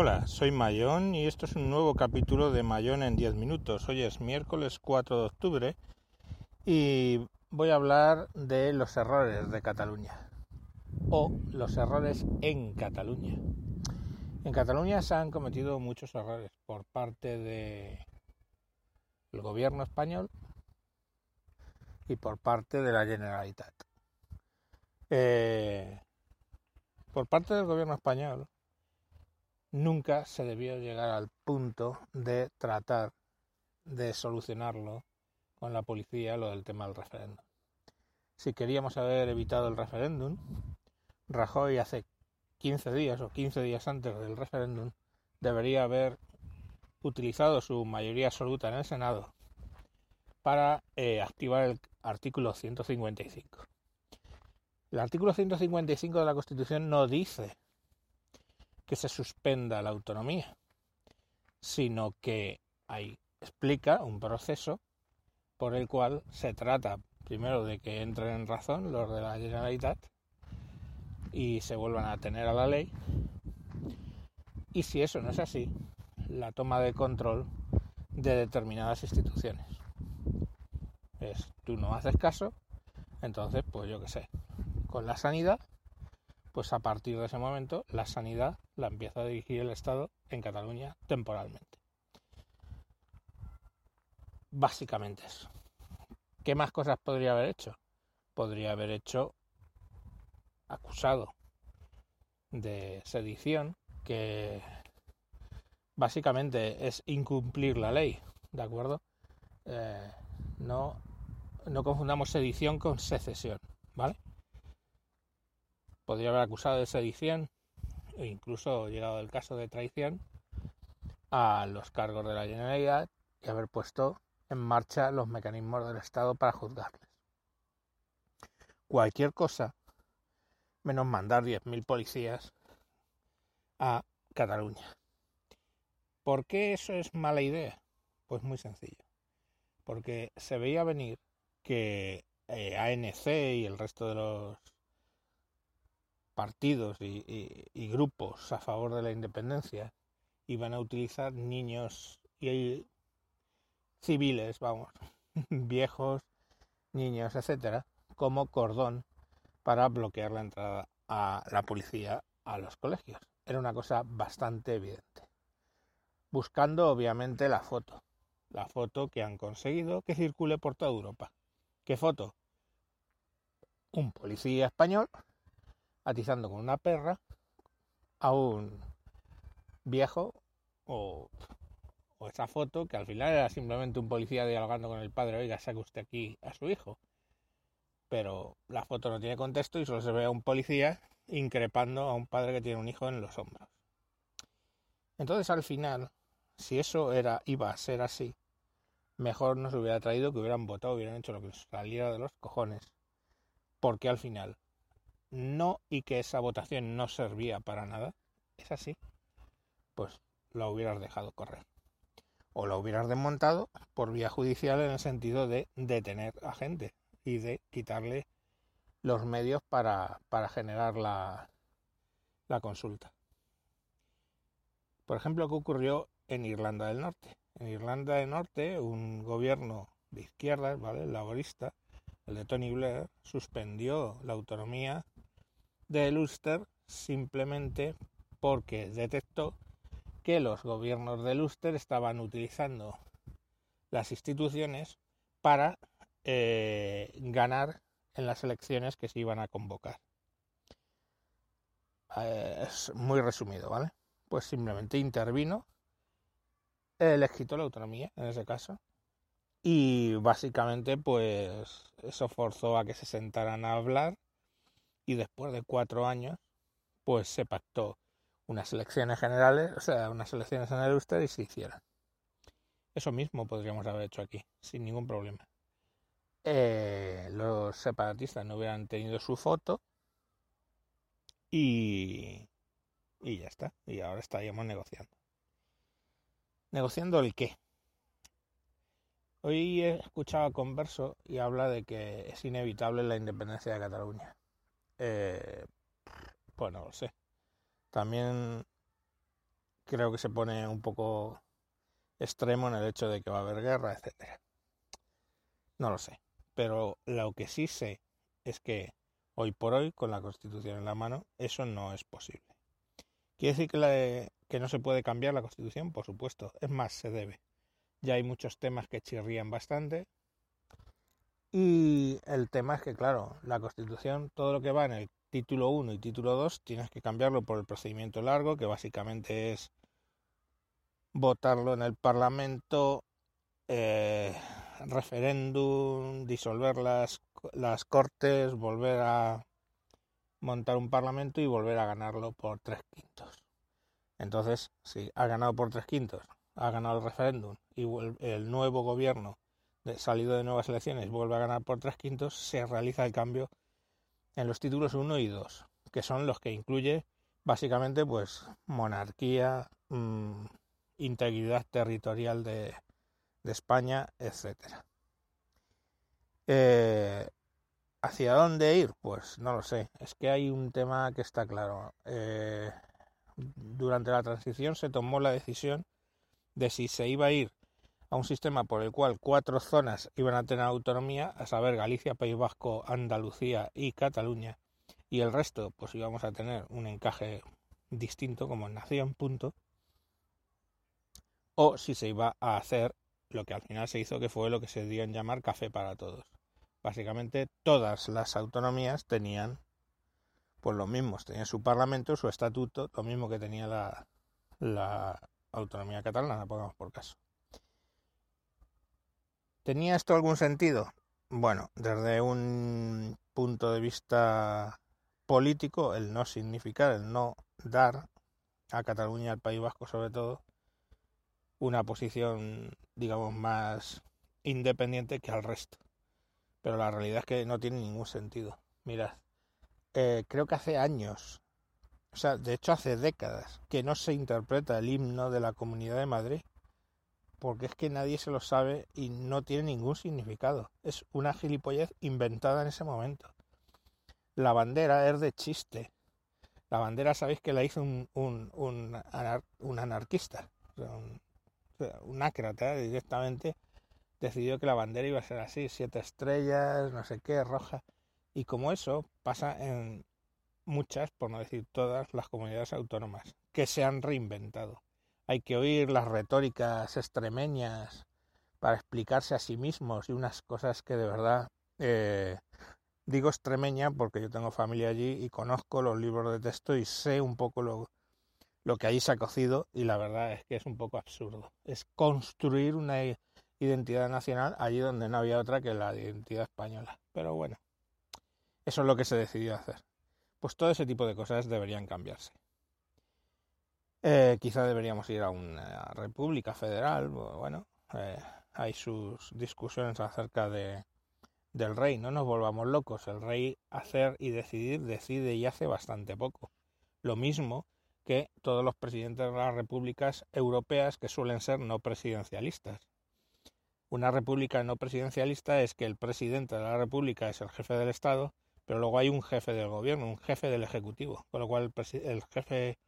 Hola, soy Mayón y esto es un nuevo capítulo de Mayón en 10 minutos. Hoy es miércoles 4 de octubre y voy a hablar de los errores de Cataluña o los errores en Cataluña. En Cataluña se han cometido muchos errores por parte de el gobierno español y por parte de la Generalitat. Eh, por parte del gobierno español nunca se debió llegar al punto de tratar de solucionarlo con la policía lo del tema del referéndum. Si queríamos haber evitado el referéndum, Rajoy hace 15 días o 15 días antes del referéndum debería haber utilizado su mayoría absoluta en el Senado para eh, activar el artículo 155. El artículo 155 de la Constitución no dice que se suspenda la autonomía, sino que ahí explica un proceso por el cual se trata primero de que entren en razón los de la Generalitat y se vuelvan a tener a la ley. Y si eso no es así, la toma de control de determinadas instituciones. Es, tú no haces caso, entonces, pues yo qué sé, con la sanidad pues a partir de ese momento la sanidad la empieza a dirigir el Estado en Cataluña temporalmente. Básicamente eso. ¿Qué más cosas podría haber hecho? Podría haber hecho acusado de sedición, que básicamente es incumplir la ley, ¿de acuerdo? Eh, no, no confundamos sedición con secesión, ¿vale? Podría haber acusado de sedición e incluso llegado el caso de traición a los cargos de la Generalidad y haber puesto en marcha los mecanismos del Estado para juzgarles. Cualquier cosa menos mandar 10.000 policías a Cataluña. ¿Por qué eso es mala idea? Pues muy sencillo. Porque se veía venir que eh, ANC y el resto de los partidos y, grupos a favor de la independencia iban a utilizar niños y civiles, vamos, viejos, niños, etcétera, como cordón para bloquear la entrada a la policía a los colegios. Era una cosa bastante evidente. Buscando obviamente la foto, la foto que han conseguido que circule por toda Europa. ¿Qué foto? Un policía español atizando con una perra a un viejo o, esa foto que al final era simplemente un policía dialogando con el padre, oiga, saque usted aquí a su hijo. Pero la foto no tiene contexto y solo se ve a un policía increpando a un padre que tiene un hijo en los hombros. Entonces al final, si eso era, iba a ser así, mejor nos hubiera traído que hubieran votado, hubieran hecho lo que saliera de los cojones. Porque al final no y que esa votación no servía para nada, es así, pues la hubieras dejado correr. O la hubieras desmontado por vía judicial en el sentido de detener a gente y de quitarle los medios para, para generar la, la consulta. Por ejemplo, ¿qué ocurrió en Irlanda del Norte? En Irlanda del Norte, un gobierno de izquierdas, ¿vale? laborista, el de Tony Blair, suspendió la autonomía de Ulster simplemente porque detectó que los gobiernos de Ulster estaban utilizando las instituciones para eh, ganar en las elecciones que se iban a convocar. Eh, es muy resumido, ¿vale? Pues simplemente intervino, les quitó la autonomía en ese caso y básicamente pues eso forzó a que se sentaran a hablar y después de cuatro años, pues se pactó unas elecciones generales, o sea, unas elecciones en el Ulster y se hicieron. Eso mismo podríamos haber hecho aquí, sin ningún problema. Eh, los separatistas no hubieran tenido su foto y, y ya está. Y ahora estaríamos negociando. ¿Negociando el qué? Hoy he escuchado a Converso y habla de que es inevitable la independencia de Cataluña. Eh, pues no lo sé. También creo que se pone un poco extremo en el hecho de que va a haber guerra, etcétera. No lo sé, pero lo que sí sé es que hoy por hoy, con la Constitución en la mano, eso no es posible. ¿Quiere decir que, que no se puede cambiar la Constitución? Por supuesto, es más, se debe. Ya hay muchos temas que chirrían bastante. Y el tema es que, claro, la Constitución, todo lo que va en el título 1 y título 2, tienes que cambiarlo por el procedimiento largo, que básicamente es votarlo en el Parlamento, eh, referéndum, disolver las, las cortes, volver a montar un parlamento y volver a ganarlo por tres quintos. Entonces, si ha ganado por tres quintos, ha ganado el referéndum y el nuevo gobierno salido de nuevas elecciones vuelve a ganar por tres quintos, se realiza el cambio en los títulos 1 y 2, que son los que incluye básicamente pues monarquía, mmm, integridad territorial de, de España, etcétera. Eh, ¿Hacia dónde ir? Pues no lo sé. Es que hay un tema que está claro. Eh, durante la transición se tomó la decisión de si se iba a ir a un sistema por el cual cuatro zonas iban a tener autonomía, a saber Galicia, País Vasco, Andalucía y Cataluña, y el resto pues íbamos a tener un encaje distinto como nación, punto, o si se iba a hacer lo que al final se hizo que fue lo que se dio en llamar café para todos. Básicamente todas las autonomías tenían pues los mismos, tenían su parlamento, su estatuto, lo mismo que tenía la, la autonomía catalana, pongamos por caso. ¿Tenía esto algún sentido? Bueno, desde un punto de vista político, el no significar, el no dar a Cataluña al País Vasco sobre todo una posición, digamos, más independiente que al resto. Pero la realidad es que no tiene ningún sentido. Mirad, eh, creo que hace años, o sea, de hecho hace décadas, que no se interpreta el himno de la Comunidad de Madrid, porque es que nadie se lo sabe y no tiene ningún significado. Es una gilipollez inventada en ese momento. La bandera es de chiste. La bandera, sabéis que la hizo un, un, un, un anarquista, un ácrata directamente decidió que la bandera iba a ser así, siete estrellas, no sé qué, roja. Y como eso pasa en muchas, por no decir todas, las comunidades autónomas que se han reinventado. Hay que oír las retóricas extremeñas para explicarse a sí mismos y unas cosas que de verdad eh, digo extremeña porque yo tengo familia allí y conozco los libros de texto y sé un poco lo, lo que ahí se ha cocido y la verdad es que es un poco absurdo. Es construir una identidad nacional allí donde no había otra que la identidad española. Pero bueno, eso es lo que se decidió hacer. Pues todo ese tipo de cosas deberían cambiarse. Eh, quizá deberíamos ir a una república federal. Bueno, eh, hay sus discusiones acerca de, del rey. No nos volvamos locos. El rey hacer y decidir decide y hace bastante poco. Lo mismo que todos los presidentes de las repúblicas europeas que suelen ser no presidencialistas. Una república no presidencialista es que el presidente de la república es el jefe del Estado, pero luego hay un jefe del gobierno, un jefe del Ejecutivo, con lo cual el, jefe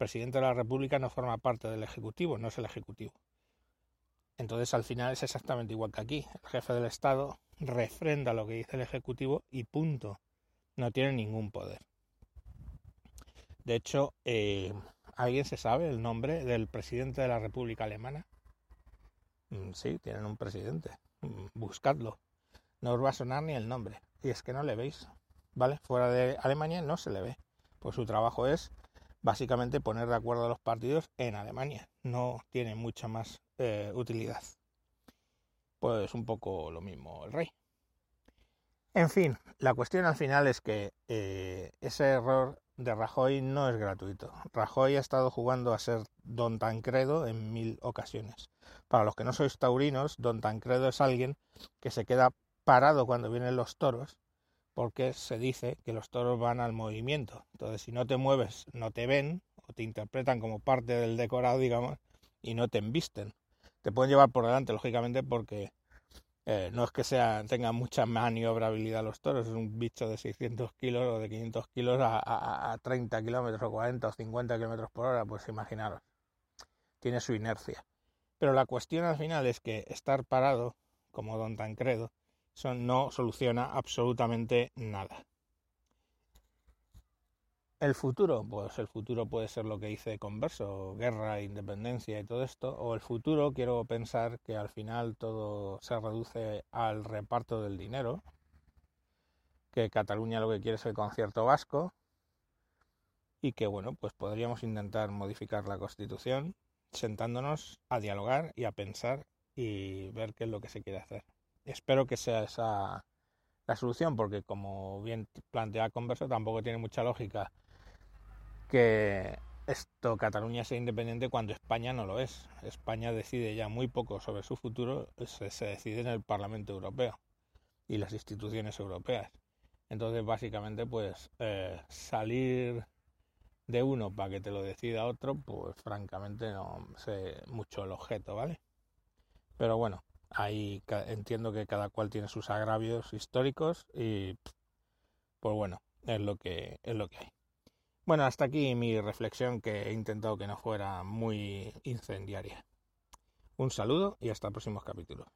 presidente de la república no forma parte del Ejecutivo, no es el Ejecutivo. Entonces al final es exactamente igual que aquí. El jefe del Estado refrenda lo que dice el Ejecutivo y punto. No tiene ningún poder. De hecho, eh, ¿alguien se sabe el nombre del presidente de la República Alemana? Mm, sí, tienen un presidente. Mm, buscadlo. No os va a sonar ni el nombre. Y es que no le veis. ¿Vale? Fuera de Alemania no se le ve. Pues su trabajo es básicamente poner de acuerdo a los partidos en Alemania. No tiene mucha más eh, utilidad. Pues un poco lo mismo el rey. En fin, la cuestión al final es que eh, ese error de Rajoy no es gratuito. Rajoy ha estado jugando a ser Don Tancredo en mil ocasiones. Para los que no sois taurinos, Don Tancredo es alguien que se queda parado cuando vienen los toros, porque se dice que los toros van al movimiento. Entonces, si no te mueves, no te ven, o te interpretan como parte del decorado, digamos, y no te embisten. Te pueden llevar por delante, lógicamente, porque eh, no es que sea, tenga mucha maniobrabilidad los toros, es un bicho de 600 kilos o de 500 kilos a, a, a 30 kilómetros o 40 o 50 kilómetros por hora, pues imaginaros. tiene su inercia. Pero la cuestión al final es que estar parado, como Don Tancredo, eso no soluciona absolutamente nada. El futuro, pues el futuro puede ser lo que dice Converso, guerra, independencia y todo esto, o el futuro quiero pensar que al final todo se reduce al reparto del dinero, que Cataluña lo que quiere es el concierto vasco y que bueno, pues podríamos intentar modificar la Constitución sentándonos a dialogar y a pensar y ver qué es lo que se quiere hacer. Espero que sea esa la solución porque como bien plantea Converso tampoco tiene mucha lógica que esto Cataluña sea independiente cuando España no lo es. España decide ya muy poco sobre su futuro, se, decide en el Parlamento Europeo y las instituciones europeas. Entonces, básicamente, pues eh, salir de uno para que te lo decida otro, pues francamente no sé mucho el objeto, ¿vale? Pero bueno, ahí entiendo que cada cual tiene sus agravios históricos y pues bueno, es lo que es lo que hay. Bueno, hasta aquí mi reflexión que he intentado que no fuera muy incendiaria. Un saludo y hasta próximos capítulos.